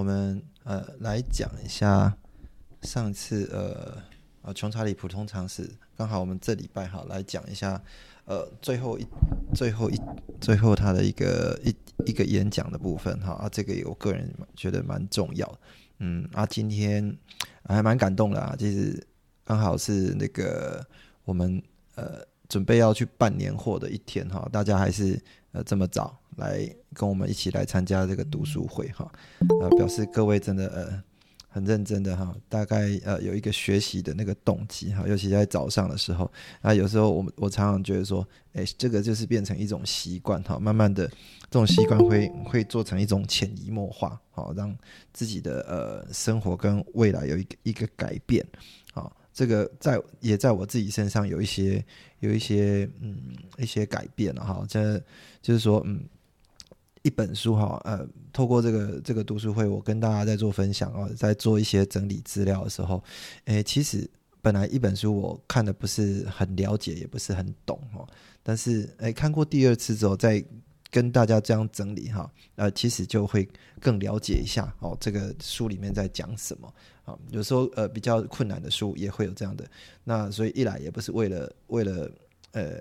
我们呃来讲一下上次呃呃穷查理普通常识，刚好我们这礼拜哈来讲一下呃最后一最后一最后他的一个一一个演讲的部分哈啊，这个我个人觉得蛮重要，嗯啊，今天还蛮感动的啊，其实刚好是那个我们呃准备要去办年货的一天哈，大家还是呃这么早。来跟我们一起来参加这个读书会哈，呃，表示各位真的呃很认真的哈，大概呃有一个学习的那个动机哈，尤其在早上的时候啊，有时候我我常常觉得说，哎，这个就是变成一种习惯哈，慢慢的这种习惯会会做成一种潜移默化，好让自己的呃生活跟未来有一个一个改变，好，这个在也在我自己身上有一些有一些嗯一些改变了哈，这就是说嗯。一本书哈，呃，透过这个这个读书会，我跟大家在做分享哦，在做一些整理资料的时候，诶，其实本来一本书我看的不是很了解，也不是很懂哦，但是诶，看过第二次之后，再跟大家这样整理哈，呃，其实就会更了解一下哦，这个书里面在讲什么啊？有时候呃比较困难的书也会有这样的，那所以一来也不是为了为了呃。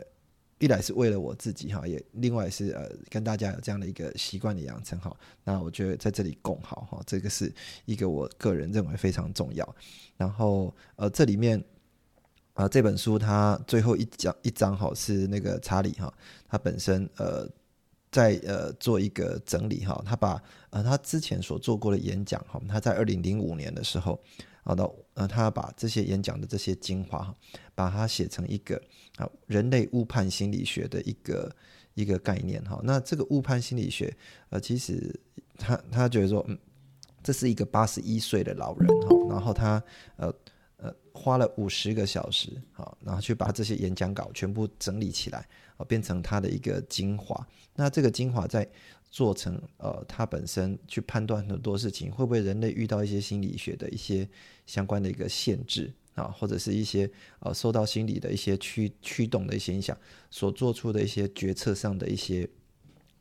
一来是为了我自己哈，也另外是呃跟大家有这样的一个习惯的养成哈。那我觉得在这里共好哈，这个是一个我个人认为非常重要。然后呃这里面啊这本书它最后一讲一章哈是那个查理哈，他本身呃在呃做一个整理哈，他把呃他之前所做过的演讲哈，他在二零零五年的时候。好的，呃，他把这些演讲的这些精华，把它写成一个啊人类误判心理学的一个一个概念哈。那这个误判心理学，呃，其实他他觉得说，嗯，这是一个八十一岁的老人哈，然后他呃呃花了五十个小时，好，然后去把这些演讲稿全部整理起来，啊，变成他的一个精华。那这个精华在。做成呃，他本身去判断很多事情，会不会人类遇到一些心理学的一些相关的一个限制啊，或者是一些呃受到心理的一些驱驱动的一些影响，所做出的一些决策上的一些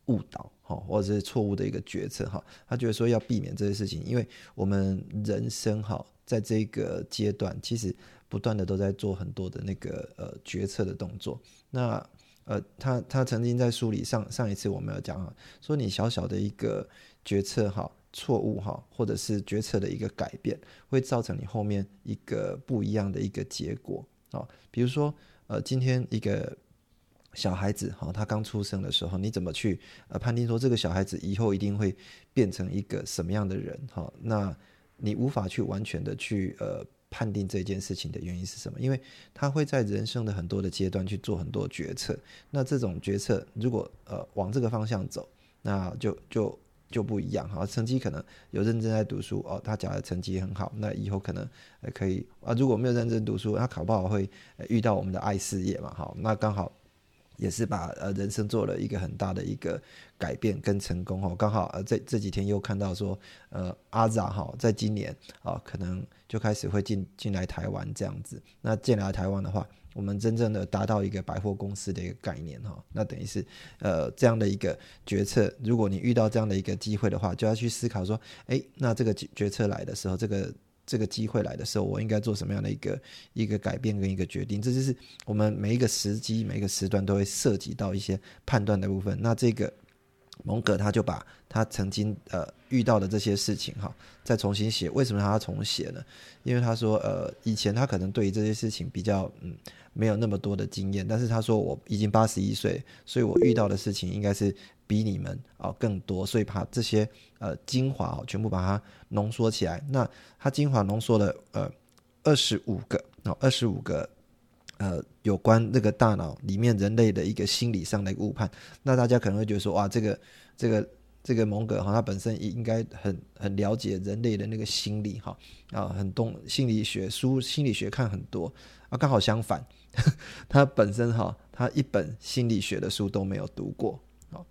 误导哈，或者是错误的一个决策哈，他觉得说要避免这些事情，因为我们人生哈，在这个阶段其实不断的都在做很多的那个呃决策的动作，那。呃，他他曾经在书里上上一次我们有讲啊，说你小小的一个决策哈错误哈，或者是决策的一个改变，会造成你后面一个不一样的一个结果啊。比如说呃，今天一个小孩子哈，他刚出生的时候，你怎么去呃判定说这个小孩子以后一定会变成一个什么样的人哈？那你无法去完全的去呃。判定这件事情的原因是什么？因为他会在人生的很多的阶段去做很多决策。那这种决策如果呃往这个方向走，那就就就不一样哈。成绩可能有认真在读书哦，他假的成绩很好，那以后可能可以啊。如果没有认真读书，他考不好会遇到我们的爱事业嘛？好，那刚好。也是把呃人生做了一个很大的一个改变跟成功哈，刚好呃这这几天又看到说呃阿扎哈在今年啊可能就开始会进进来台湾这样子，那进来台湾的话，我们真正的达到一个百货公司的一个概念哈，那等于是呃这样的一个决策，如果你遇到这样的一个机会的话，就要去思考说，哎，那这个决策来的时候，这个。这个机会来的时候，我应该做什么样的一个一个改变跟一个决定？这就是我们每一个时机、每一个时段都会涉及到一些判断的部分。那这个蒙格他就把他曾经呃遇到的这些事情哈，再重新写。为什么他要重写呢？因为他说呃以前他可能对于这些事情比较嗯没有那么多的经验，但是他说我已经八十一岁，所以我遇到的事情应该是。比你们啊更多，所以把这些呃精华哦全部把它浓缩起来。那他精华浓缩了呃二十五个啊二十五个呃有关那个大脑里面人类的一个心理上的误判。那大家可能会觉得说，哇，这个这个这个蒙格哈，他本身也应该很很了解人类的那个心理哈啊，很懂心理学书，心理学看很多啊，刚好相反，他本身哈，他一本心理学的书都没有读过，哦，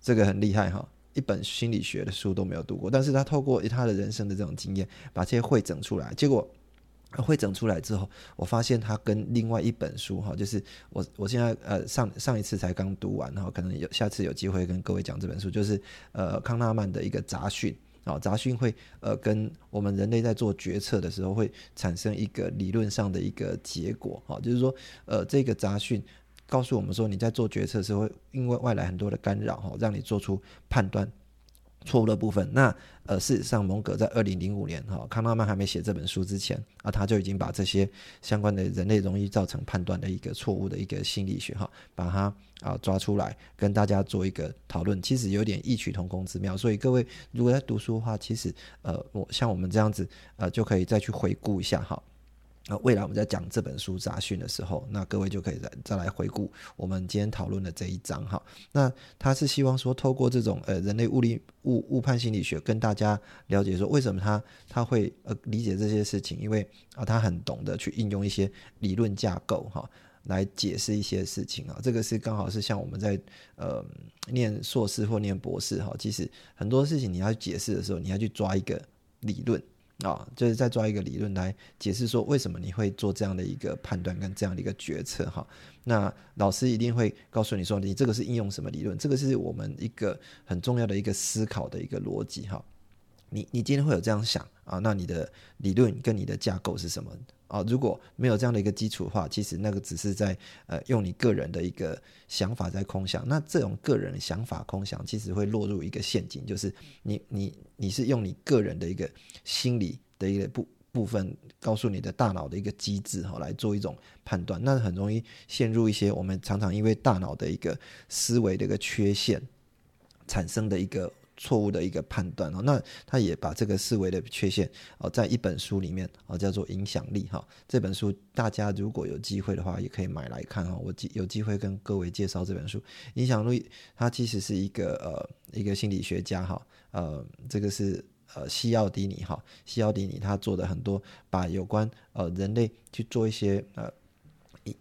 这个很厉害哈。一本心理学的书都没有读过，但是他透过他的人生的这种经验，把这些汇整出来。结果汇整出来之后，我发现它跟另外一本书哈，就是我我现在呃上上一次才刚读完，然后可能有下次有机会跟各位讲这本书，就是呃康纳曼的一个杂讯啊，杂讯会呃跟我们人类在做决策的时候会产生一个理论上的一个结果哈，就是说呃这个杂讯。告诉我们说，你在做决策的时会因为外来很多的干扰哈，让你做出判断错误的部分。那呃，事实上，蒙格在二零零五年哈，康纳曼还没写这本书之前啊，他就已经把这些相关的人类容易造成判断的一个错误的一个心理学哈，把它啊抓出来跟大家做一个讨论。其实有点异曲同工之妙。所以各位如果在读书的话，其实呃，我像我们这样子呃，就可以再去回顾一下哈。那未来我们在讲这本书杂讯的时候，那各位就可以再再来回顾我们今天讨论的这一章哈。那他是希望说，透过这种呃人类物理误误判心理学，跟大家了解说，为什么他他会呃理解这些事情，因为啊他很懂得去应用一些理论架构哈，来解释一些事情啊。这个是刚好是像我们在呃念硕士或念博士哈，其实很多事情你要解释的时候，你要去抓一个理论。啊，就是再抓一个理论来解释说为什么你会做这样的一个判断跟这样的一个决策哈。那老师一定会告诉你说，你这个是应用什么理论？这个是我们一个很重要的一个思考的一个逻辑哈。你你今天会有这样想啊？那你的理论跟你的架构是什么啊？如果没有这样的一个基础的话，其实那个只是在呃用你个人的一个想法在空想。那这种个人想法空想，其实会落入一个陷阱，就是你你你是用你个人的一个心理的一个部部分，告诉你的大脑的一个机制哈，来做一种判断，那很容易陷入一些我们常常因为大脑的一个思维的一个缺陷产生的一个。错误的一个判断哦，那他也把这个思维的缺陷哦，在一本书里面哦，叫做影响力哈。这本书大家如果有机会的话，也可以买来看哈。我有机会跟各位介绍这本书。影响力它其实是一个呃一个心理学家哈，呃这个是呃西奥迪尼哈，西奥迪尼他做的很多把有关呃人类去做一些呃。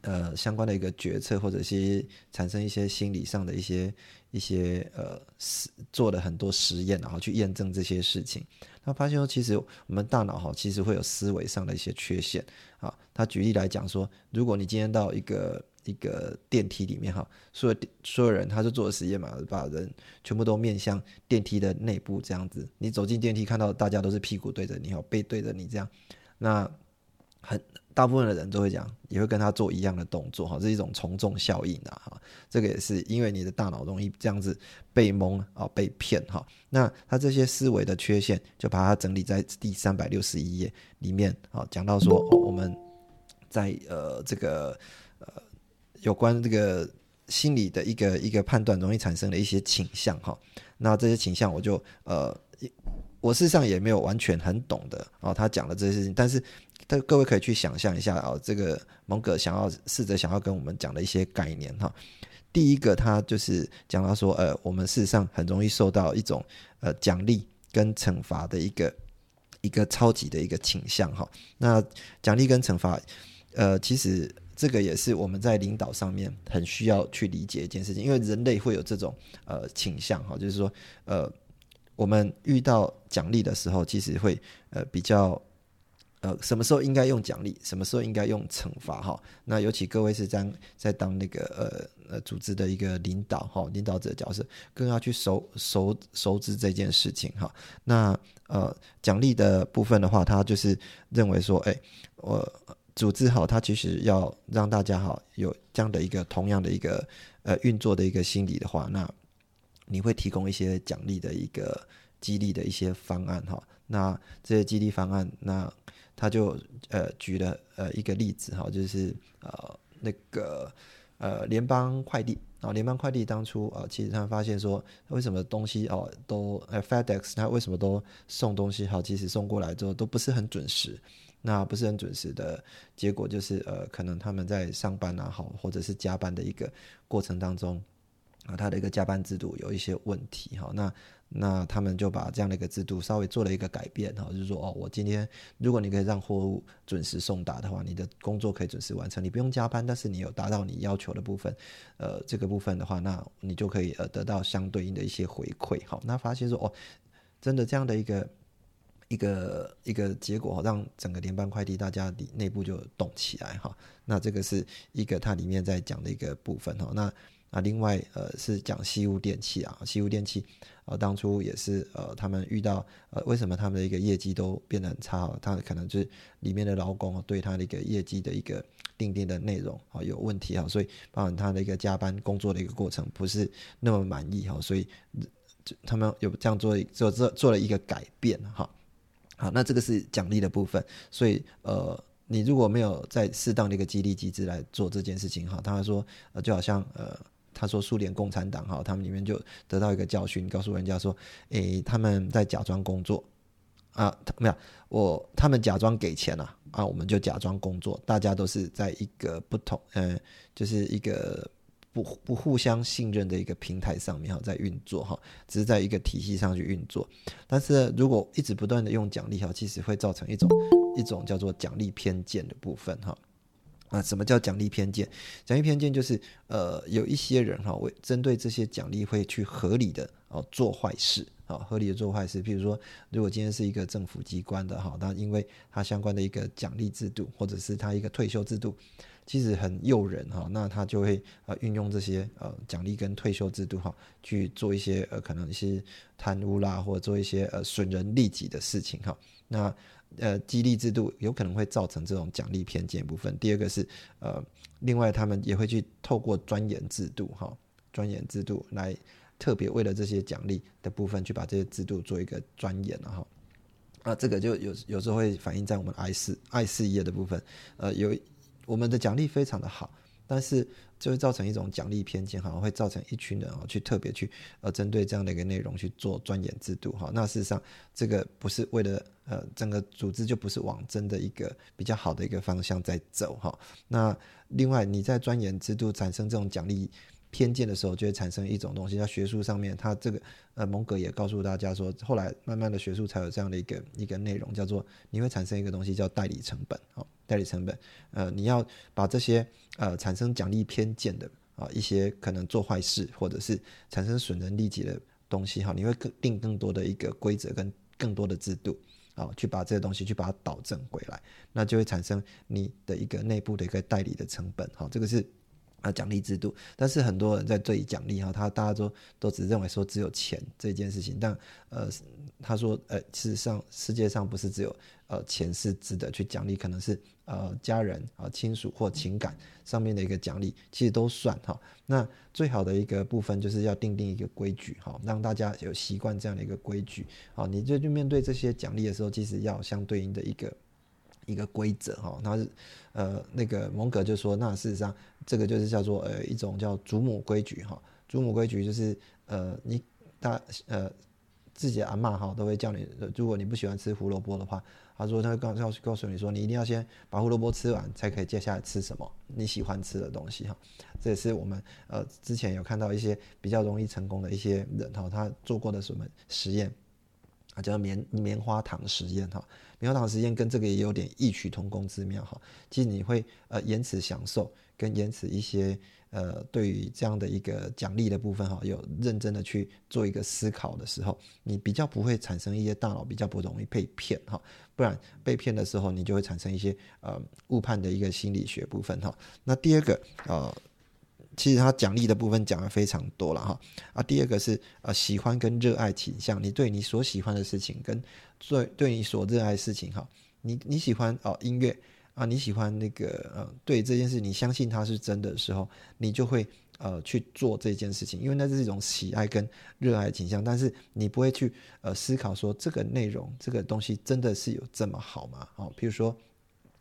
呃，相关的一个决策，或者是产生一些心理上的一些一些呃实做了很多实验，然后去验证这些事情。他发现说，其实我们大脑哈，其实会有思维上的一些缺陷啊。他举例来讲说，如果你今天到一个一个电梯里面哈，所有所有人他就做了实验嘛，把人全部都面向电梯的内部这样子，你走进电梯看到大家都是屁股对着你，好背对着你这样，那很。大部分的人都会讲，也会跟他做一样的动作，哈，这是一种从众效应啊，哈，这个也是因为你的大脑容易这样子被蒙啊，被骗，哈，那他这些思维的缺陷，就把它整理在第三百六十一页里面，啊，讲到说，我们在呃这个呃有关这个心理的一个一个判断容易产生的一些倾向，哈，那这些倾向我就呃我事实上也没有完全很懂的，哦，他讲的这些事情，但是。但各位可以去想象一下啊，这个蒙哥想要试着想要跟我们讲的一些概念哈。第一个，他就是讲到说，呃，我们事实上很容易受到一种呃奖励跟惩罚的一个一个超级的一个倾向哈。那奖励跟惩罚，呃，其实这个也是我们在领导上面很需要去理解一件事情，因为人类会有这种呃倾向哈，就是说呃，我们遇到奖励的时候，其实会呃比较。呃，什么时候应该用奖励，什么时候应该用惩罚？哈，那尤其各位是在在当那个呃呃组织的一个领导哈，领导者角色，更要去熟熟熟知这件事情哈。那呃奖励的部分的话，他就是认为说，哎，我组织好，他其实要让大家哈有这样的一个同样的一个呃运作的一个心理的话，那你会提供一些奖励的一个激励的一些方案哈。那这些激励方案，那他就呃举了呃一个例子哈，就是呃那个呃联邦快递啊，联邦快递当初啊，其实他发现说，为什么东西哦都呃 FedEx 他为什么都送东西好，其实送过来之后都不是很准时。那不是很准时的结果就是呃，可能他们在上班啊，好或者是加班的一个过程当中啊，他的一个加班制度有一些问题哈。那那他们就把这样的一个制度稍微做了一个改变哈，就是说哦，我今天如果你可以让货物准时送达的话，你的工作可以准时完成，你不用加班，但是你有达到你要求的部分，呃，这个部分的话，那你就可以呃得到相对应的一些回馈哈。那发现说哦，真的这样的一个一个一个结果，让整个联邦快递大家里内部就动起来哈。那这个是一个它里面在讲的一个部分哈。那啊，另外呃是讲西屋电器啊，西屋电器，呃当初也是呃他们遇到呃为什么他们的一个业绩都变得很差？他可能就是里面的劳工对他的一个业绩的一个定定的内容啊有问题啊，所以包含他的一个加班工作的一个过程不是那么满意哈，所以他们有这样做做做做了一个改变哈。好，那这个是奖励的部分，所以呃你如果没有在适当的一个激励机制来做这件事情哈，他说呃就好像呃。他说：“苏联共产党哈，他们里面就得到一个教训，告诉人家说，诶，他们在假装工作啊，没有我，他们假装给钱了啊，我们就假装工作，大家都是在一个不同，呃，就是一个不不互相信任的一个平台上面哈，在运作哈，只是在一个体系上去运作。但是如果一直不断的用奖励哈，其实会造成一种一种叫做奖励偏见的部分哈。”啊，什么叫奖励偏见？奖励偏见就是，呃，有一些人哈，为针对这些奖励会去合理的哦做坏事，啊，合理的做坏事。比如说，如果今天是一个政府机关的哈，那因为它相关的一个奖励制度，或者是它一个退休制度，其实很诱人哈，那他就会呃运用这些呃奖励跟退休制度哈，去做一些呃可能一些贪污啦，或者做一些呃损人利己的事情哈，那。呃，激励制度有可能会造成这种奖励偏见部分。第二个是，呃，另外他们也会去透过钻研制度，哈，钻研制度来特别为了这些奖励的部分去把这些制度做一个钻研了哈。啊，这个就有有时候会反映在我们爱事爱事业的部分，呃，有我们的奖励非常的好。但是就会造成一种奖励偏见，哈，会造成一群人哦去特别去呃针对这样的一个内容去做钻研制度，哈。那事实上这个不是为了呃整个组织就不是往真的一个比较好的一个方向在走，哈。那另外你在钻研制度产生这种奖励偏见的时候，就会产生一种东西，在学术上面，它这个呃蒙格也告诉大家说，后来慢慢的学术才有这样的一个一个内容，叫做你会产生一个东西叫代理成本，哈。代理成本，呃，你要把这些呃产生奖励偏见的啊一些可能做坏事或者是产生损人利己的东西哈，你会更定更多的一个规则跟更多的制度啊，去把这些东西去把它导正回来，那就会产生你的一个内部的一个代理的成本好，这个是啊奖励制度，但是很多人在对奖励哈，他大家都都只认为说只有钱这件事情，但呃他说呃事实上世界上不是只有。呃，钱是值得去奖励，可能是呃家人啊、亲属或情感上面的一个奖励，其实都算哈。那最好的一个部分就是要定定一个规矩哈，让大家有习惯这样的一个规矩。啊，你就就面对这些奖励的时候，其实要相对应的一个一个规则哈。那呃那个蒙格就说，那事实上这个就是叫做呃一种叫祖母规矩哈。祖母规矩就是呃你大呃。自己的阿妈哈都会叫你，如果你不喜欢吃胡萝卜的话，他说他告告告诉你说，你一定要先把胡萝卜吃完，才可以接下来吃什么你喜欢吃的东西哈。这也是我们呃之前有看到一些比较容易成功的一些人哈，他做过的什么实验啊，叫棉棉花糖实验哈。棉花糖实验跟这个也有点异曲同工之妙哈。其实你会呃延迟享受跟延迟一些。呃，对于这样的一个奖励的部分哈，有认真的去做一个思考的时候，你比较不会产生一些大脑比较不容易被骗哈，不然被骗的时候，你就会产生一些呃误判的一个心理学部分哈。那第二个呃，其实他奖励的部分讲的非常多了哈啊，第二个是呃喜欢跟热爱倾向，你对你所喜欢的事情跟对对你所热爱的事情哈，你你喜欢哦音乐。啊，你喜欢那个呃，对这件事你相信它是真的时候，你就会呃去做这件事情，因为那是一种喜爱跟热爱倾向，但是你不会去呃思考说这个内容这个东西真的是有这么好吗？哦，比如说，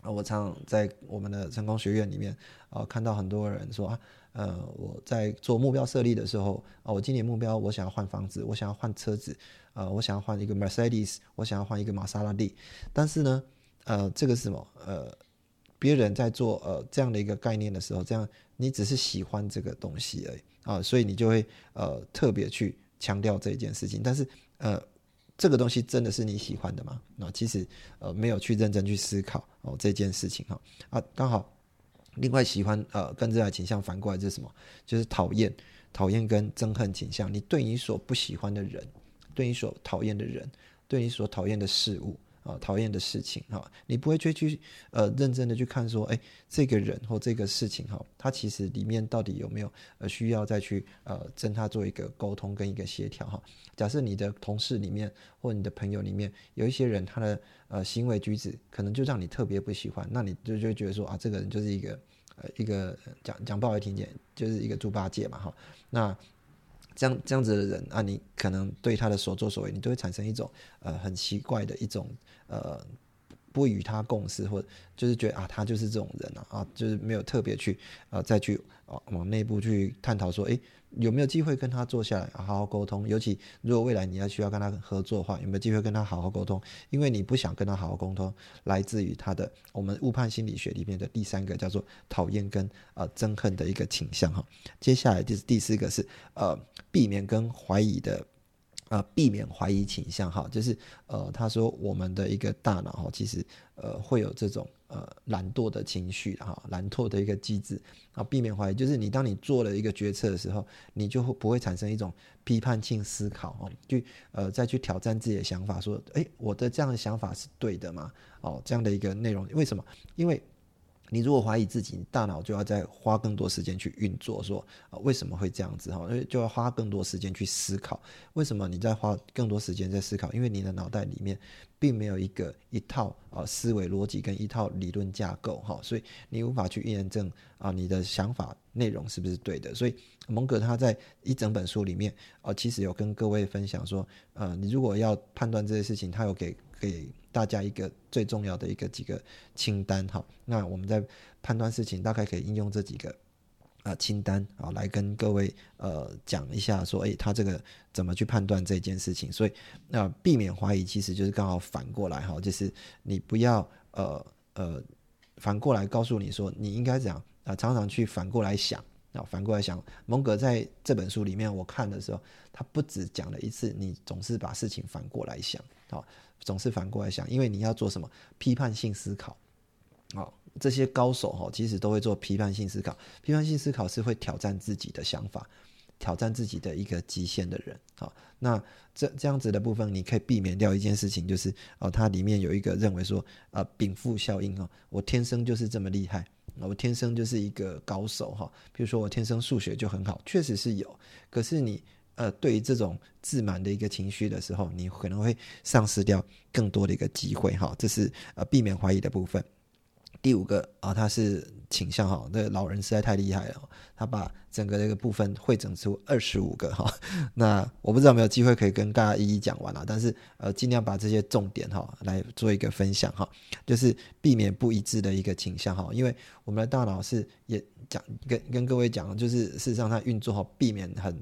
我常在我们的成功学院里面啊看到很多人说啊，呃，我在做目标设立的时候啊，我今年目标我想要换房子，我想要换车子，呃，我想要换一个 Mercedes，我想要换一个玛莎拉蒂，但是呢。呃，这个是什么？呃，别人在做呃这样的一个概念的时候，这样你只是喜欢这个东西而已啊，所以你就会呃特别去强调这一件事情。但是呃，这个东西真的是你喜欢的吗？那其实呃没有去认真去思考哦这件事情哈啊，刚好另外喜欢呃跟热爱倾向反过来是什么？就是讨厌讨厌跟憎恨倾向。你对你所不喜欢的人，对你所讨厌的人，对你所讨厌的事物。啊，讨厌的事情哈，你不会去去呃认真的去看说，哎，这个人或这个事情哈，他其实里面到底有没有呃需要再去呃跟他做一个沟通跟一个协调哈。假设你的同事里面或你的朋友里面有一些人，他的呃行为举止可能就让你特别不喜欢，那你就就觉得说啊，这个人就是一个呃一个讲讲不好听点，就是一个猪八戒嘛哈。那这样这样子的人啊，你可能对他的所作所为，你都会产生一种呃很奇怪的一种呃不与他共事，或者就是觉得啊他就是这种人啊啊，就是没有特别去呃再去啊往内部去探讨说，诶。有没有机会跟他坐下来好好沟通？尤其如果未来你要需要跟他合作的话，有没有机会跟他好好沟通？因为你不想跟他好好沟通，来自于他的我们误判心理学里面的第三个叫做讨厌跟呃憎恨的一个倾向哈。接下来就是第四个是呃避免跟怀疑的。啊，避免怀疑倾向哈，就是呃，他说我们的一个大脑哈，其实呃会有这种呃懒惰的情绪哈，懒惰的一个机制啊，避免怀疑，就是你当你做了一个决策的时候，你就会不会产生一种批判性思考哦，去呃再去挑战自己的想法，说哎，我的这样的想法是对的吗？哦，这样的一个内容，为什么？因为。你如果怀疑自己，大脑就要再花更多时间去运作，说啊为什么会这样子哈？因为就要花更多时间去思考，为什么你在花更多时间在思考？因为你的脑袋里面并没有一个一套啊思维逻辑跟一套理论架构哈，所以你无法去验证啊你的想法内容是不是对的。所以蒙格他在一整本书里面啊，其实有跟各位分享说，呃，你如果要判断这些事情，他有给给。大家一个最重要的一个几个清单哈，那我们在判断事情大概可以应用这几个啊清单啊来跟各位呃讲一下说，诶，他这个怎么去判断这件事情？所以那避免怀疑其实就是刚好反过来哈，就是你不要呃呃反过来告诉你说你应该怎样啊，常常去反过来想啊，反过来想。蒙格在这本书里面我看的时候，他不止讲了一次，你总是把事情反过来想啊。总是反过来想，因为你要做什么批判性思考，哦，这些高手哈，其实都会做批判性思考。批判性思考是会挑战自己的想法，挑战自己的一个极限的人。好，那这这样子的部分，你可以避免掉一件事情，就是哦，它里面有一个认为说，呃，禀赋效应哦，我天生就是这么厉害，我天生就是一个高手哈。比如说我天生数学就很好，确实是有，可是你。呃，对于这种自满的一个情绪的时候，你可能会丧失掉更多的一个机会哈。这是呃避免怀疑的部分。第五个啊，他是倾向哈，这老人实在太厉害了，他把整个这个部分会整出二十五个哈。那我不知道有没有机会可以跟大家一一讲完了，但是呃，尽量把这些重点哈来做一个分享哈，就是避免不一致的一个倾向哈，因为我们的大脑是也讲跟跟各位讲，就是事实上它运作好，避免很。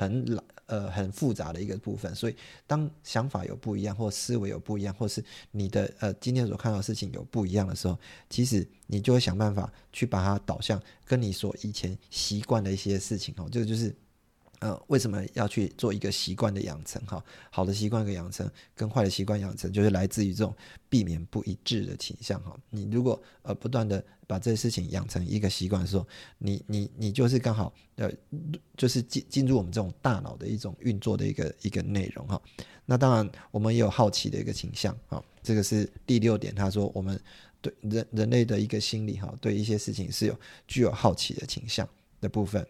很老呃很复杂的一个部分，所以当想法有不一样，或思维有不一样，或是你的呃今天所看到事情有不一样的时候，其实你就会想办法去把它导向跟你所以前习惯的一些事情哦，这个就是。呃，为什么要去做一个习惯的养成？哈，好的习惯的养成跟坏的习惯养成，就是来自于这种避免不一致的倾向。哈，你如果呃不断的把这事情养成一个习惯的时候，你你你就是刚好呃，就是进进入我们这种大脑的一种运作的一个一个内容。哈，那当然我们也有好奇的一个倾向。哈，这个是第六点，他说我们对人人类的一个心理哈，对一些事情是有具有好奇的倾向的部分。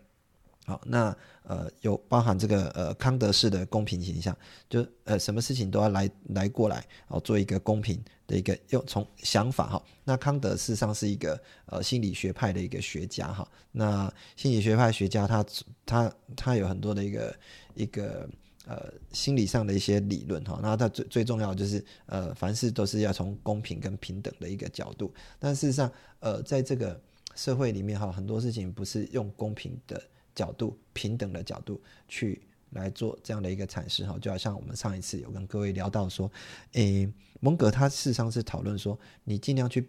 好，那呃有包含这个呃康德式的公平形象，就呃什么事情都要来来过来哦，做一个公平的一个用从想法哈。那康德事实上是一个呃心理学派的一个学家哈。那心理学派学家他他他有很多的一个一个呃心理上的一些理论哈。那他最最重要就是呃凡事都是要从公平跟平等的一个角度。但事实上呃在这个社会里面哈，很多事情不是用公平的。角度平等的角度去来做这样的一个阐释哈，就好像我们上一次有跟各位聊到说，诶，蒙格他事实上是讨论说，你尽量去，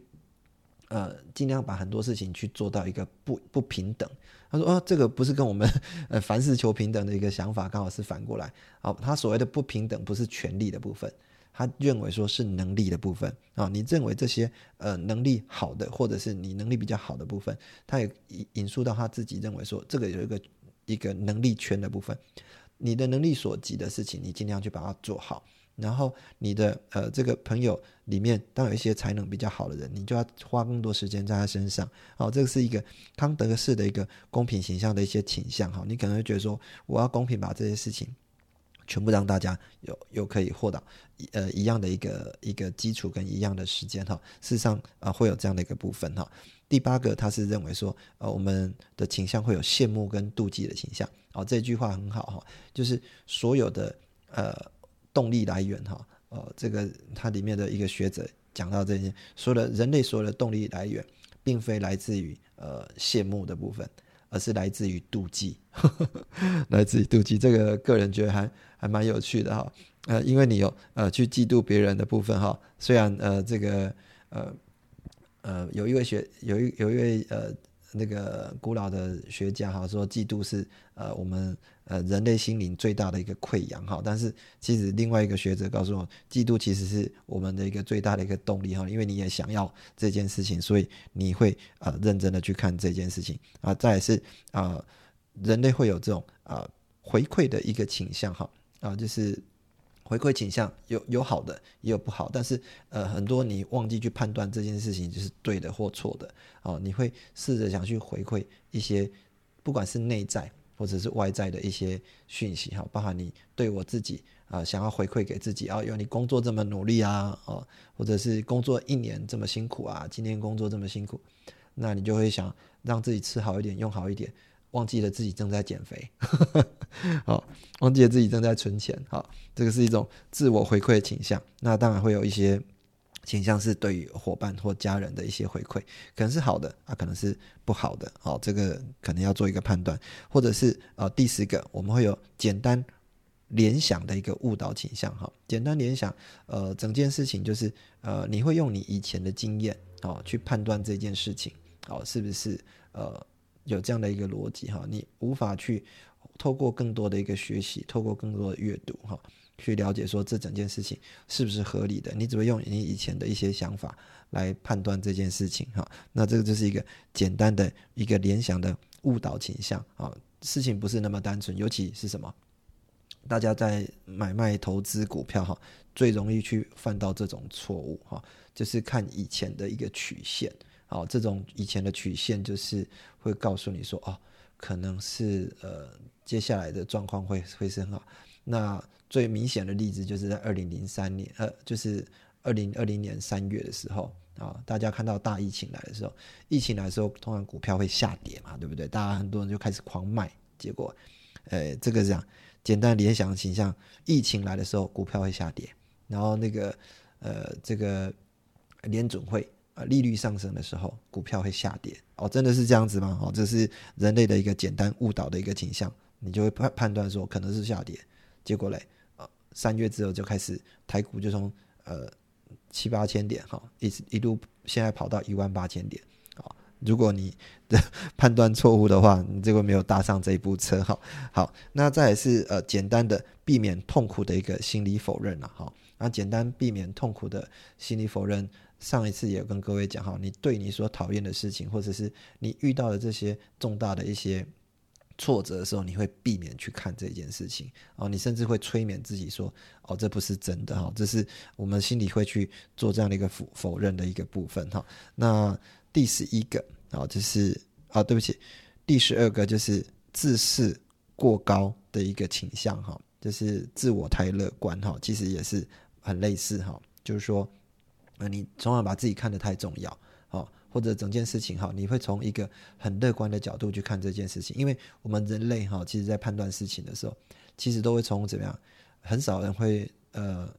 呃，尽量把很多事情去做到一个不不平等。他说，哦，这个不是跟我们 呃凡事求平等的一个想法刚好是反过来。好，他所谓的不平等不是权利的部分，他认为说是能力的部分啊。你认为这些呃能力好的，或者是你能力比较好的部分，他也引引述到他自己认为说，这个有一个一个能力圈的部分。你的能力所及的事情，你尽量去把它做好。然后你的呃这个朋友里面，当有一些才能比较好的人，你就要花更多时间在他身上。好，这个是一个康德式的一个公平形象的一些倾向。哈，你可能会觉得说，我要公平把这些事情全部让大家有有可以获得呃一样的一个一个基础跟一样的时间。哈，事实上啊会有这样的一个部分。哈，第八个他是认为说，呃我们的倾向会有羡慕跟妒忌的倾向。哦，这句话很好哈，就是所有的呃动力来源哈，呃，这个它里面的一个学者讲到这些，所有的人类所有的动力来源，并非来自于呃羡慕的部分，而是来自于妒忌，来自于妒忌。这个个人觉得还还蛮有趣的哈，呃，因为你有呃去嫉妒别人的部分哈，虽然呃这个呃呃有一位学有一有一位呃。那个古老的学家哈说，嫉妒是呃我们呃人类心灵最大的一个溃疡哈。但是其实另外一个学者告诉我，嫉妒其实是我们的一个最大的一个动力哈，因为你也想要这件事情，所以你会呃认真的去看这件事情啊。再是啊，人类会有这种啊回馈的一个倾向哈啊，就是。回馈倾向有有好的，也有不好，但是呃，很多你忘记去判断这件事情就是对的或错的哦。你会试着想去回馈一些，不管是内在或者是外在的一些讯息哈，包含你对我自己啊，想要回馈给自己啊，有你工作这么努力啊，哦，或者是工作一年这么辛苦啊，今天工作这么辛苦，那你就会想让自己吃好一点，用好一点。忘记了自己正在减肥，好，忘记了自己正在存钱，好，这个是一种自我回馈的倾向。那当然会有一些倾向是对于伙伴或家人的一些回馈，可能是好的啊，可能是不好的，哦，这个可能要做一个判断，或者是呃第十个，我们会有简单联想的一个误导倾向，哈，简单联想，呃，整件事情就是呃，你会用你以前的经验，哦，去判断这件事情，哦，是不是呃。有这样的一个逻辑哈，你无法去透过更多的一个学习，透过更多的阅读哈，去了解说这整件事情是不是合理的。你只会用你以前的一些想法来判断这件事情哈。那这个就是一个简单的一个联想的误导倾向啊。事情不是那么单纯，尤其是什么？大家在买卖投资股票哈，最容易去犯到这种错误哈，就是看以前的一个曲线。好，这种以前的曲线就是会告诉你说，哦，可能是呃接下来的状况会会是很好。那最明显的例子就是在二零零三年，呃，就是二零二零年三月的时候啊，大家看到大疫情来的时候，疫情来的时候，通常股票会下跌嘛，对不对？大家很多人就开始狂卖，结果，呃，这个这样简单联想的形象，疫情来的时候股票会下跌，然后那个呃这个联准会。啊，利率上升的时候，股票会下跌哦，真的是这样子吗？哦，这是人类的一个简单误导的一个倾向，你就会判判断说可能是下跌，结果嘞，三月之后就开始台股就从呃七八千点哈，一一路现在跑到一万八千点啊，如果你的 判断错误的话，你这个没有搭上这一部车哈。好，那再是呃简单的避免痛苦的一个心理否认了哈，那简单避免痛苦的心理否认。上一次也跟各位讲哈，你对你所讨厌的事情，或者是你遇到的这些重大的一些挫折的时候，你会避免去看这件事情哦，你甚至会催眠自己说，哦，这不是真的哈，这是我们心里会去做这样的一个否否认的一个部分哈。那第十一个啊，就是啊，对不起，第十二个就是自视过高的一个倾向哈，就是自我太乐观哈，其实也是很类似哈，就是说。那你从而把自己看得太重要，或者整件事情哈，你会从一个很乐观的角度去看这件事情，因为我们人类哈，其实在判断事情的时候，其实都会从怎么样，很少人会呃，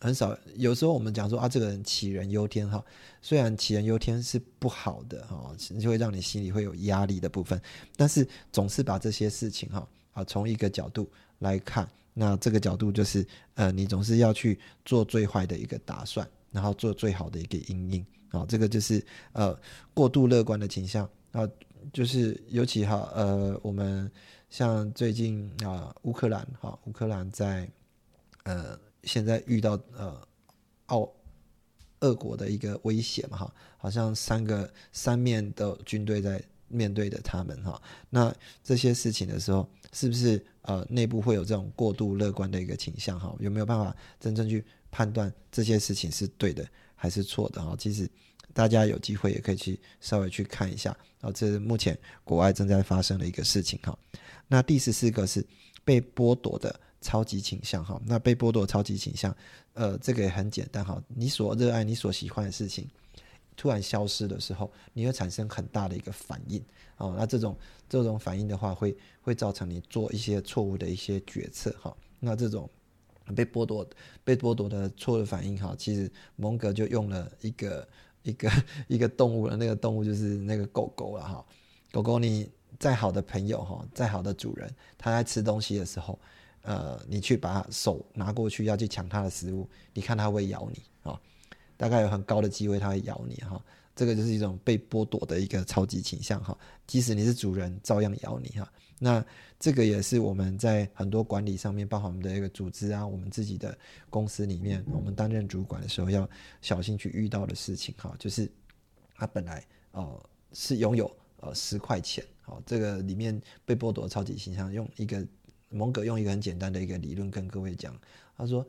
很少，有时候我们讲说啊，这个人杞人忧天哈，虽然杞人忧天是不好的哈，就会让你心里会有压力的部分，但是总是把这些事情哈，啊，从一个角度来看，那这个角度就是呃，你总是要去做最坏的一个打算，然后做最好的一个应应啊，这个就是呃过度乐观的倾向啊，就是尤其哈呃，我们像最近啊乌克兰哈，乌克兰在呃现在遇到呃奥。俄国的一个威胁嘛，哈，好像三个三面的军队在面对着他们，哈，那这些事情的时候，是不是呃内部会有这种过度乐观的一个倾向，哈？有没有办法真正去判断这些事情是对的还是错的，哈？其实大家有机会也可以去稍微去看一下，啊，这是目前国外正在发生的一个事情，哈。那第十四个是被剥夺的。超级倾向哈，那被剥夺超级倾向，呃，这个也很简单哈。你所热爱、你所喜欢的事情突然消失的时候，你会产生很大的一个反应哦。那这种这种反应的话，会会造成你做一些错误的一些决策哈。那这种被剥夺、被剥夺的错误反应哈，其实蒙格就用了一个一个一个动物了，那个动物就是那个狗狗了哈。狗狗，你再好的朋友哈，再好的主人，它在吃东西的时候。呃，你去把手拿过去要去抢它的食物，你看它会咬你啊？大概有很高的机会它会咬你哈。这个就是一种被剥夺的一个超级倾向哈。即使你是主人，照样咬你哈。那这个也是我们在很多管理上面，包括我们的一个组织啊，我们自己的公司里面，我们担任主管的时候要小心去遇到的事情哈。就是他本来哦是拥有呃十块钱，好，这个里面被剥夺超级形象，用一个。蒙格用一个很简单的一个理论跟各位讲，他说：“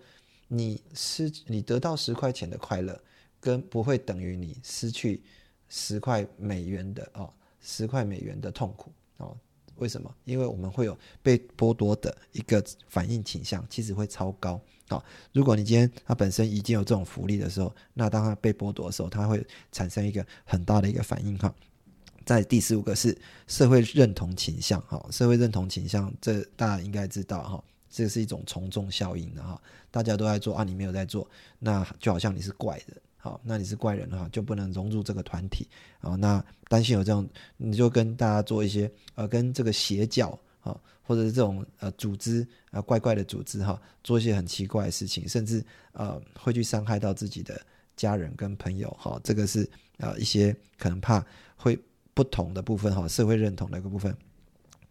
你失你得到十块钱的快乐，跟不会等于你失去十块美元的哦，十块美元的痛苦哦。为什么？因为我们会有被剥夺的一个反应倾向，其实会超高啊。如果你今天他本身已经有这种福利的时候，那当他被剥夺的时候，他会产生一个很大的一个反应哈。”在第十五个是社会认同倾向，哈，社会认同倾向，这大家应该知道，哈，这是一种从众效应的，哈，大家都在做啊，你没有在做，那就好像你是怪人，好，那你是怪人的话，就不能融入这个团体，啊，那担心有这种，你就跟大家做一些，呃，跟这个邪教，啊，或者是这种呃组织，啊，怪怪的组织，哈，做一些很奇怪的事情，甚至呃会去伤害到自己的家人跟朋友，哈，这个是呃一些可能怕会。不同的部分哈，社会认同的一个部分。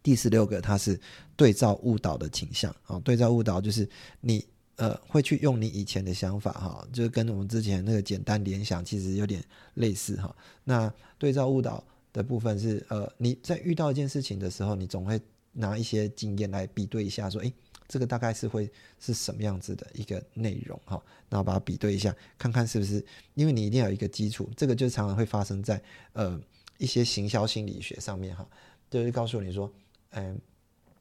第十六个，它是对照误导的倾向啊。对照误导就是你呃会去用你以前的想法哈，就是跟我们之前那个简单联想其实有点类似哈。那对照误导的部分是呃你在遇到一件事情的时候，你总会拿一些经验来比对一下，说诶，这个大概是会是什么样子的一个内容哈，然后把它比对一下，看看是不是因为你一定要有一个基础，这个就常常会发生在呃。一些行销心理学上面哈，就是告诉你说，嗯，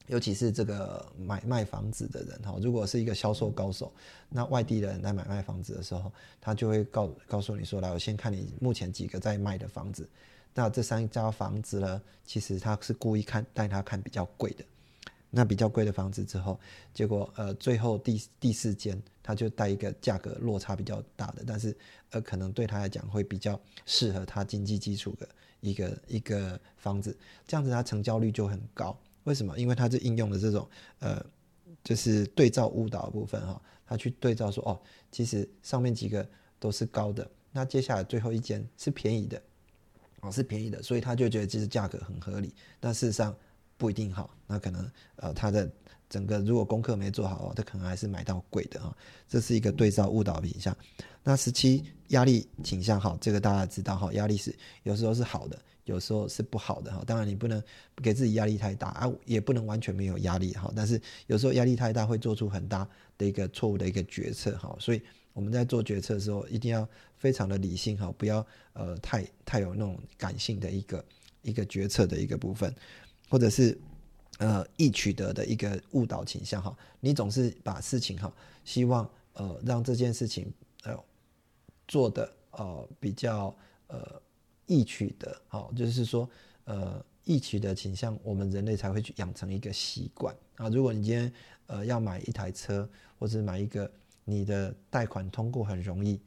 尤其是这个买卖房子的人哈，如果是一个销售高手，那外地的人来买卖房子的时候，他就会告告诉你说，来，我先看你目前几个在卖的房子，那这三家房子呢，其实他是故意看带他看比较贵的。那比较贵的房子之后，结果呃，最后第第四间他就带一个价格落差比较大的，但是呃，可能对他来讲会比较适合他经济基础的一个一个房子，这样子他成交率就很高。为什么？因为他是应用的这种呃，就是对照误导的部分哈，他去对照说哦，其实上面几个都是高的，那接下来最后一间是便宜的，哦是便宜的，所以他就觉得其实价格很合理。但事实上。不一定哈，那可能呃，他的整个如果功课没做好，他可能还是买到贵的哈。这是一个对照误导倾向。那十七压力倾向哈，这个大家知道哈，压力是有时候是好的，有时候是不好的哈。当然你不能给自己压力太大啊，也不能完全没有压力哈。但是有时候压力太大会做出很大的一个错误的一个决策哈。所以我们在做决策的时候一定要非常的理性哈，不要呃太太有那种感性的一个一个决策的一个部分。或者是，呃，易取得的一个误导倾向哈，你总是把事情哈，希望呃让这件事情呃做的呃比较呃易取得，好，就是说呃易取得倾向，我们人类才会去养成一个习惯啊。如果你今天呃要买一台车，或者买一个你的贷款通过很容易，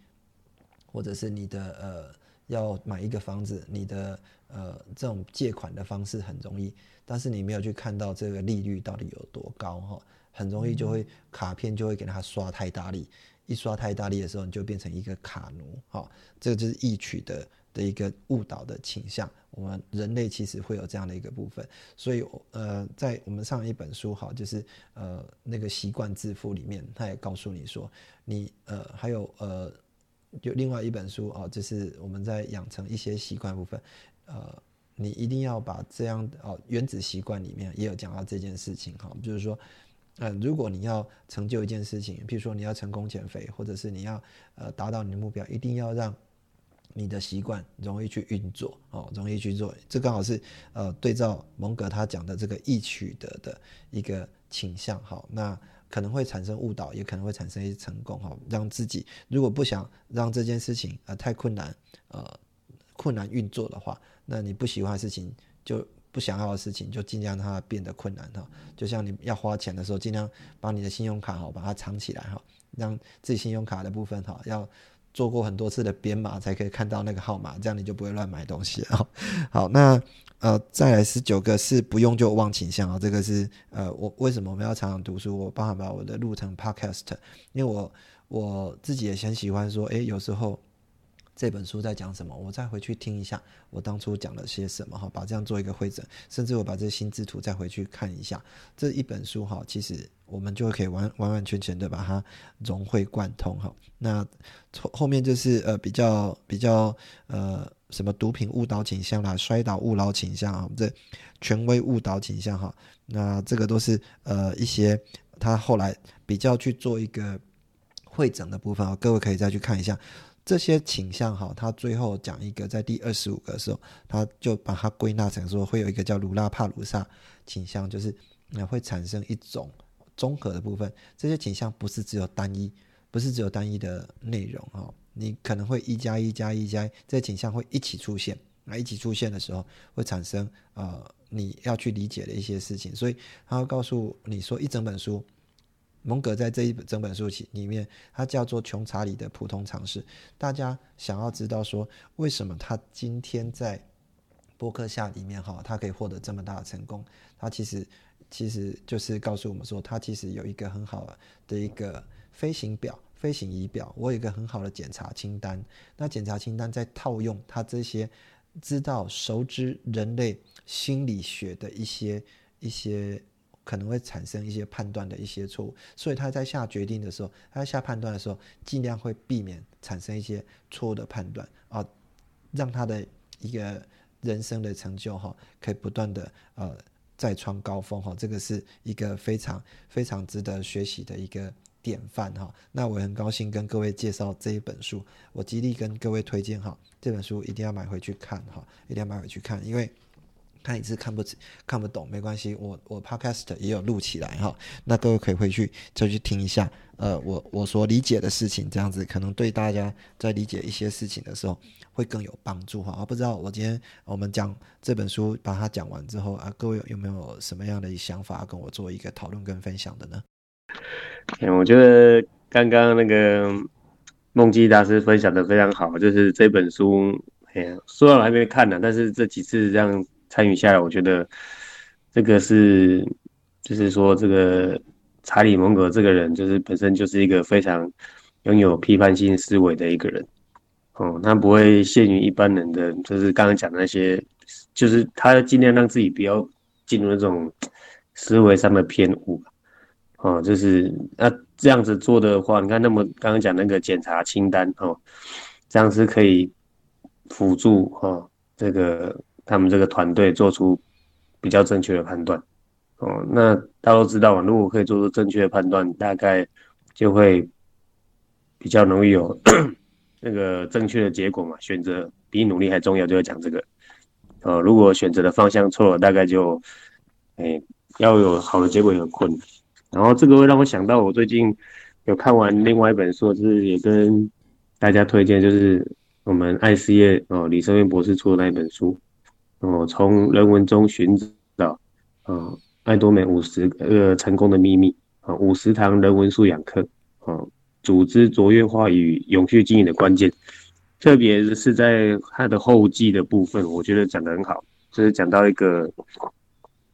或者是你的呃。要买一个房子，你的呃这种借款的方式很容易，但是你没有去看到这个利率到底有多高哈，很容易就会卡片就会给他刷太大力，一刷太大力的时候，你就变成一个卡奴哈，这个就是易取的。的一个误导的倾向，我们人类其实会有这样的一个部分，所以呃，在我们上一本书哈，就是呃那个习惯致富里面，他也告诉你说，你呃还有呃有另外一本书啊，就是我们在养成一些习惯部分，呃，你一定要把这样哦原子习惯里面也有讲到这件事情哈，就是说，嗯，如果你要成就一件事情，譬如说你要成功减肥，或者是你要呃达到你的目标，一定要让。你的习惯容易去运作哦，容易去做，这刚好是呃对照蒙格他讲的这个易取得的一个倾向哈，那可能会产生误导，也可能会产生一些成功哈，让自己如果不想让这件事情呃太困难呃困难运作的话，那你不喜欢的事情就不想要的事情就尽量让它变得困难哈，就像你要花钱的时候，尽量把你的信用卡哈把它藏起来哈，让自己信用卡的部分哈要。做过很多次的编码才可以看到那个号码，这样你就不会乱买东西了。好，那呃，再来十九个是不用就忘倾向啊，这个是呃，我为什么我们要常常读书？我包含把我的路程 podcast，因为我我自己也很喜欢说，诶，有时候。这本书在讲什么？我再回去听一下，我当初讲了些什么哈，把这样做一个会诊，甚至我把这心智图再回去看一下。这一本书哈，其实我们就可以完完完全全的把它融会贯通哈。那后后面就是呃比较比较呃什么毒品误导倾向啦，摔倒误导倾向啊，这权威误导倾向哈。那这个都是呃一些他后来比较去做一个会诊的部分啊，各位可以再去看一下。这些倾向哈，他最后讲一个，在第二十五个的时候，他就把它归纳成说，会有一个叫卢拉帕鲁萨倾向，就是那会产生一种综合的部分。这些倾向不是只有单一，不是只有单一的内容哈，你可能会一加一加一加，这些倾向会一起出现。那一起出现的时候，会产生呃你要去理解的一些事情。所以他会告诉你说，一整本书。蒙格在这一本整本书里里面，它叫做《穷查理的普通常识》。大家想要知道说，为什么他今天在播客下里面哈，他可以获得这么大的成功？他其实其实就是告诉我们说，他其实有一个很好的一个飞行表、飞行仪表。我有一个很好的检查清单。那检查清单在套用他这些知道、熟知人类心理学的一些一些。可能会产生一些判断的一些错误，所以他在下决定的时候，他在下判断的时候，尽量会避免产生一些错误的判断啊，让他的一个人生的成就哈，可以不断的呃再创高峰哈，这个是一个非常非常值得学习的一个典范哈。那我很高兴跟各位介绍这一本书，我极力跟各位推荐哈，这本书一定要买回去看哈，一定要买回去看，因为。看一次看不看不懂没关系，我我 podcast 也有录起来哈，那各位可以回去再去听一下，呃，我我所理解的事情，这样子可能对大家在理解一些事情的时候会更有帮助哈。啊不知道我今天我们讲这本书把它讲完之后啊，各位有没有什么样的想法跟我做一个讨论跟分享的呢？嗯，我觉得刚刚那个梦基大师分享的非常好，就是这本书，哎呀，虽然还没看呢，但是这几次这样。参与下来，我觉得这个是，就是说，这个查理蒙格这个人，就是本身就是一个非常拥有批判性思维的一个人，哦，他不会限于一般人的，就是刚刚讲的那些，就是他尽量让自己不要进入那种思维上的偏误，哦，就是那这样子做的话，你看，那么刚刚讲那个检查清单，哦，这样是可以辅助，哦，这个。他们这个团队做出比较正确的判断，哦，那大家都知道嘛，如果可以做出正确的判断，大概就会比较容易有 那个正确的结果嘛。选择比努力还重要，就会讲这个。哦，如果选择的方向错了，大概就，哎，要有好的结果也很困难。然后这个会让我想到，我最近有看完另外一本书，就是也跟大家推荐，就是我们爱思业哦李生渊博士出的那一本书。哦，从人文中寻找，啊，爱多美五十个成功的秘密，啊，五十堂人文素养课，啊，组织卓越化与永续经营的关键，特别是在他的后记的部分，我觉得讲得很好，就是讲到一个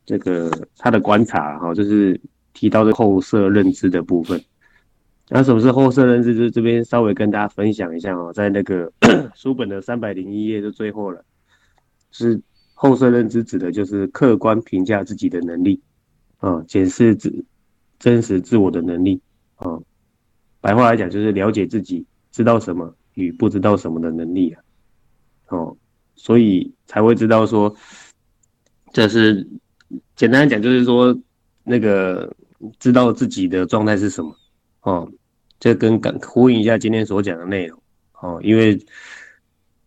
这个他的观察哈，就是提到的后设认知的部分。那什么是后设认知？就这边稍微跟大家分享一下哦，在那个 书本的三百零一页的最后了，是后设认知指的就是客观评价自己的能力啊，检视自真实自我的能力啊。白话来讲，就是了解自己知道什么与不知道什么的能力啊。哦，所以才会知道说，这是简单讲，就是说那个知道自己的状态是什么。哦，这跟感呼应一下今天所讲的内容哦，因为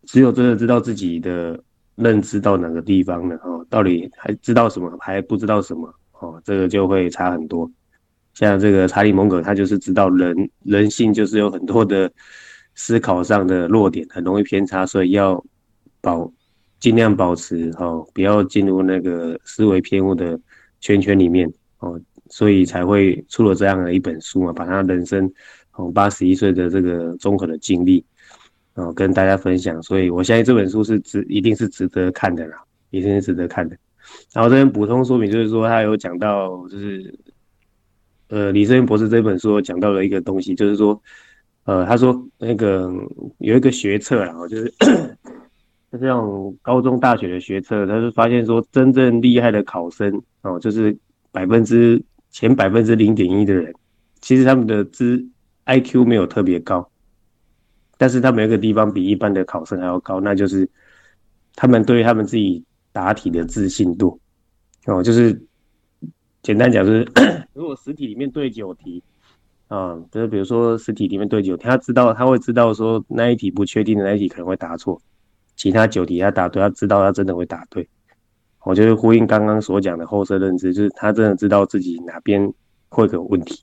只有真的知道自己的认知到哪个地方了哦，到底还知道什么还不知道什么哦，这个就会差很多。像这个查理蒙格，他就是知道人人性就是有很多的思考上的弱点，很容易偏差，所以要保尽量保持哦，不要进入那个思维偏误的圈圈里面哦。所以才会出了这样的一本书嘛，把他人生从八十一岁的这个综合的经历，哦，跟大家分享。所以我相信这本书是值，一定是值得看的啦，一定是值得看的。然后这边补充说明，就是说他有讲到，就是呃，李生博士这本书讲到了一个东西，就是说，呃，他说那个有一个学测然后就是 就这种高中大学的学测，他就发现说，真正厉害的考生哦，就是百分之。前百分之零点一的人，其实他们的知 I Q 没有特别高，但是他们有个地方比一般的考生还要高，那就是他们对于他们自己答题的自信度。哦，就是简单讲，就是 如果实体里面对九题，啊，就是比如说实体里面对九题，他知道他会知道说那一题不确定的那一题可能会答错，其他九题他答对，他知道他真的会答对。我觉得呼应刚刚所讲的后设认知，就是他真的知道自己哪边会有问题，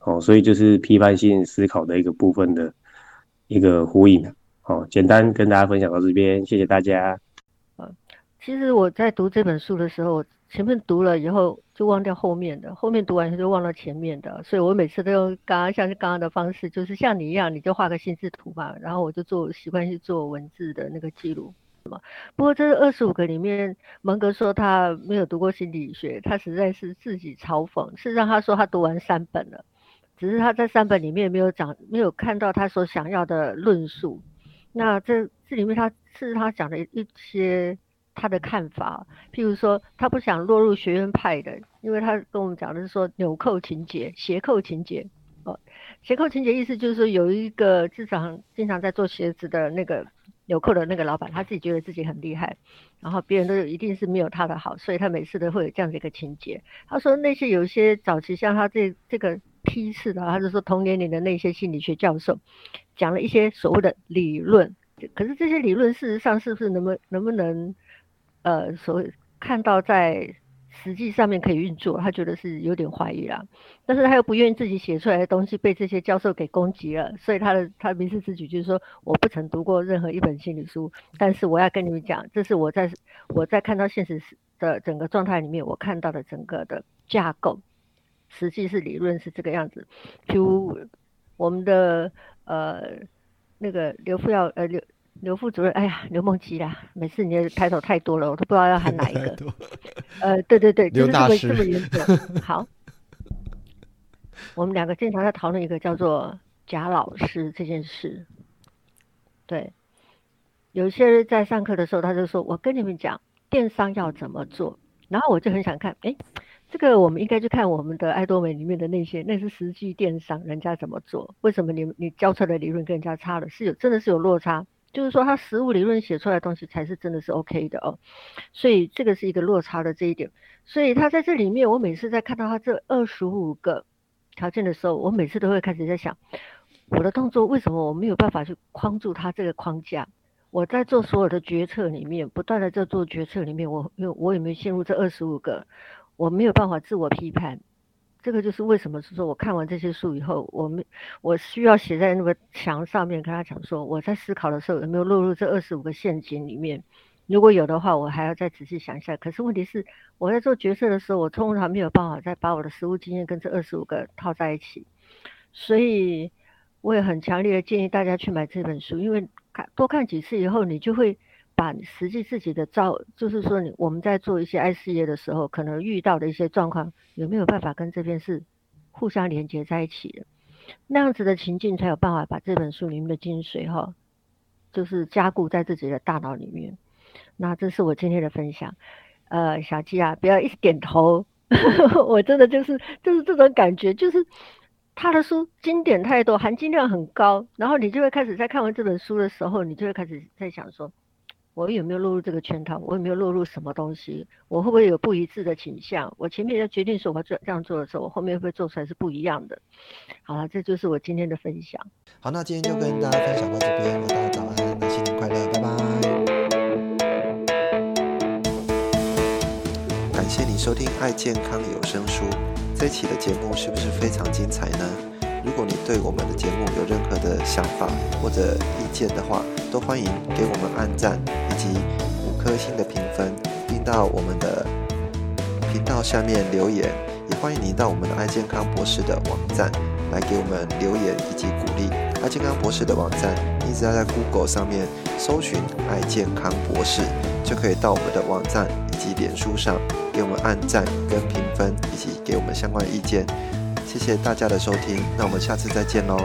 哦，所以就是批判性思考的一个部分的一个呼应哦，简单跟大家分享到这边，谢谢大家。啊，其实我在读这本书的时候，前面读了以后就忘掉后面的，后面读完就忘了前面的，所以我每次都用刚刚像是刚刚的方式，就是像你一样，你就画个心智图嘛，然后我就做习惯去做文字的那个记录。不过这二十五个里面，蒙格说他没有读过心理学，他实在是自己嘲讽。事实上，他说他读完三本了，只是他在三本里面没有讲，没有看到他所想要的论述。那这这里面他是他讲的一些他的看法，譬如说他不想落入学院派的，因为他跟我们讲的是说纽扣情节、斜扣情节。哦，斜扣情节意思就是说有一个至少经常在做鞋子的那个。纽扣的那个老板，他自己觉得自己很厉害，然后别人都一定是没有他的好，所以他每次都会有这样的一个情节。他说那些有一些早期像他这这个批次的，他就说同年龄的那些心理学教授讲了一些所谓的理论，可是这些理论事实上是不是能不能不能呃所谓看到在。实际上面可以运作，他觉得是有点怀疑啦，但是他又不愿意自己写出来的东西被这些教授给攻击了，所以他的他明示之举就是说，我不曾读过任何一本心理书，但是我要跟你们讲，这是我在我在看到现实的整个状态里面，我看到的整个的架构，实际是理论是这个样子，就我们的呃那个刘副要呃刘。刘副主任，哎呀，刘梦琪啦，每次你的抬头太多了，我都不知道要喊哪一个。呃，对对对，就是这么这么原则。好，我们两个经常在讨论一个叫做贾老师这件事。对，有些人在上课的时候，他就说：“我跟你们讲，电商要怎么做。”然后我就很想看，哎，这个我们应该去看我们的爱多美里面的那些，那是实际电商人家怎么做？为什么你你教出来的理论跟人家差了？是有真的是有落差？就是说，他实物理论写出来的东西才是真的是 OK 的哦，所以这个是一个落差的这一点。所以他在这里面，我每次在看到他这二十五个条件的时候，我每次都会开始在想，我的动作为什么我没有办法去框住他这个框架？我在做所有的决策里面，不断的在做决策里面，我有我有没有陷入这二十五个？我没有办法自我批判。这个就是为什么是说，我看完这些书以后，我们我需要写在那个墙上面，跟他讲说，我在思考的时候有没有落入这二十五个陷阱里面？如果有的话，我还要再仔细想一下。可是问题是，我在做决策的时候，我通常没有办法再把我的实务经验跟这二十五个套在一起。所以，我也很强烈的建议大家去买这本书，因为看多看几次以后，你就会把实际自己的照，就是说你我们在做一些爱事业的时候，可能遇到的一些状况，有没有办法跟这边是互相连接在一起的？那样子的情境才有办法把这本书里面的精髓哈，就是加固在自己的大脑里面。那这是我今天的分享。呃，小鸡啊，不要一直点头，我真的就是就是这种感觉，就是他的书经典太多，含金量很高，然后你就会开始在看完这本书的时候，你就会开始在想说，我有没有落入这个圈套？我有没有落入什么东西？我会不会有不一致的倾向？我前面要决定说我要做这样做的时候，我后面会不会做出来是不一样的？好了，这就是我今天的分享。好，那今天就跟大家分享到这边，大家早安，那新年快乐，拜拜。感谢你收听爱健康有声书，这一期的节目是不是非常精彩呢？如果你对我们的节目有任何的想法或者意见的话，都欢迎给我们按赞以及五颗星的评分，并到我们的频道下面留言。也欢迎您到我们的爱健康博士的网站来给我们留言以及鼓励。爱健康博士的网站，你只要在 Google 上面搜寻“爱健康博士”，就可以到我们的网站以及脸书上。给我们按赞跟评分，以及给我们相关意见，谢谢大家的收听，那我们下次再见喽。